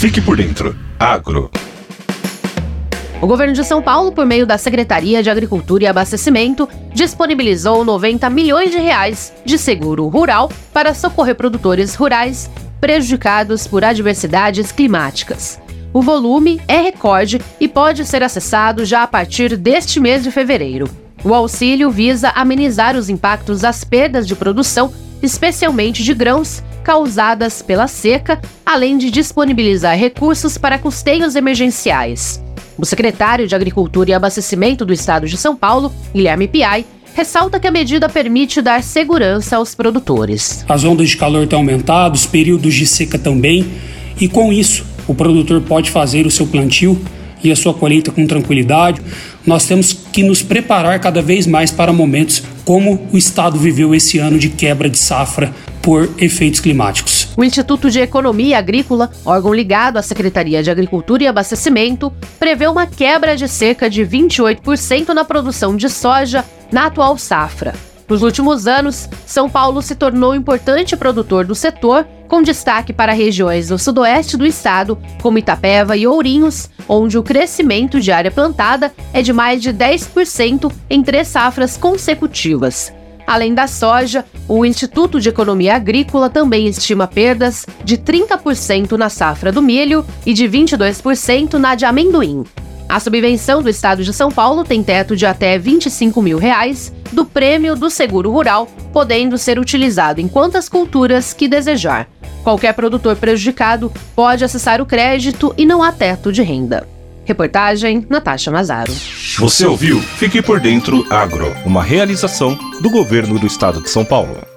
Fique por dentro. Agro. O governo de São Paulo, por meio da Secretaria de Agricultura e Abastecimento, disponibilizou 90 milhões de reais de seguro rural para socorrer produtores rurais prejudicados por adversidades climáticas. O volume é recorde e pode ser acessado já a partir deste mês de fevereiro. O auxílio visa amenizar os impactos das perdas de produção, especialmente de grãos, causadas pela seca, além de disponibilizar recursos para custeios emergenciais. O secretário de Agricultura e Abastecimento do Estado de São Paulo, Guilherme Piai, ressalta que a medida permite dar segurança aos produtores. As ondas de calor têm aumentado, os períodos de seca também, e com isso, o produtor pode fazer o seu plantio e a sua colheita com tranquilidade. Nós temos que nos preparar cada vez mais para momentos como o Estado viveu esse ano de quebra de safra por efeitos climáticos. O Instituto de Economia Agrícola, órgão ligado à Secretaria de Agricultura e Abastecimento, prevê uma quebra de cerca de 28% na produção de soja na atual safra. Nos últimos anos, São Paulo se tornou importante produtor do setor, com destaque para regiões do sudoeste do estado, como Itapeva e Ourinhos, onde o crescimento de área plantada é de mais de 10% em três safras consecutivas. Além da soja, o Instituto de Economia Agrícola também estima perdas de 30% na safra do milho e de 22% na de amendoim. A subvenção do Estado de São Paulo tem teto de até 25 mil reais do prêmio do seguro rural, podendo ser utilizado em quantas culturas que desejar. Qualquer produtor prejudicado pode acessar o crédito e não há teto de renda. Reportagem Natasha Mazaro. Você ouviu? Fique por dentro Agro, uma realização do governo do estado de São Paulo.